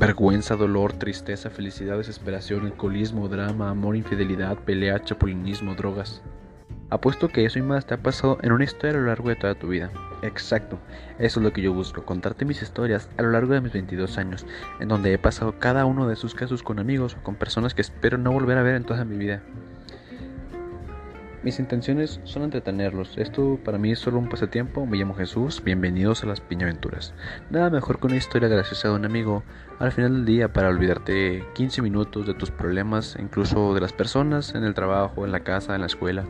vergüenza, dolor, tristeza, felicidad, desesperación, alcoholismo, drama, amor, infidelidad, pelea, chapulinismo, drogas. Apuesto que eso y más te ha pasado en una historia a lo largo de toda tu vida. Exacto, eso es lo que yo busco, contarte mis historias a lo largo de mis 22 años, en donde he pasado cada uno de sus casos con amigos o con personas que espero no volver a ver en toda mi vida. Mis intenciones son entretenerlos. Esto para mí es solo un pasatiempo. Me llamo Jesús. Bienvenidos a las Piñaventuras. Nada mejor que una historia graciosa de un amigo al final del día para olvidarte 15 minutos de tus problemas, incluso de las personas en el trabajo, en la casa, en la escuela.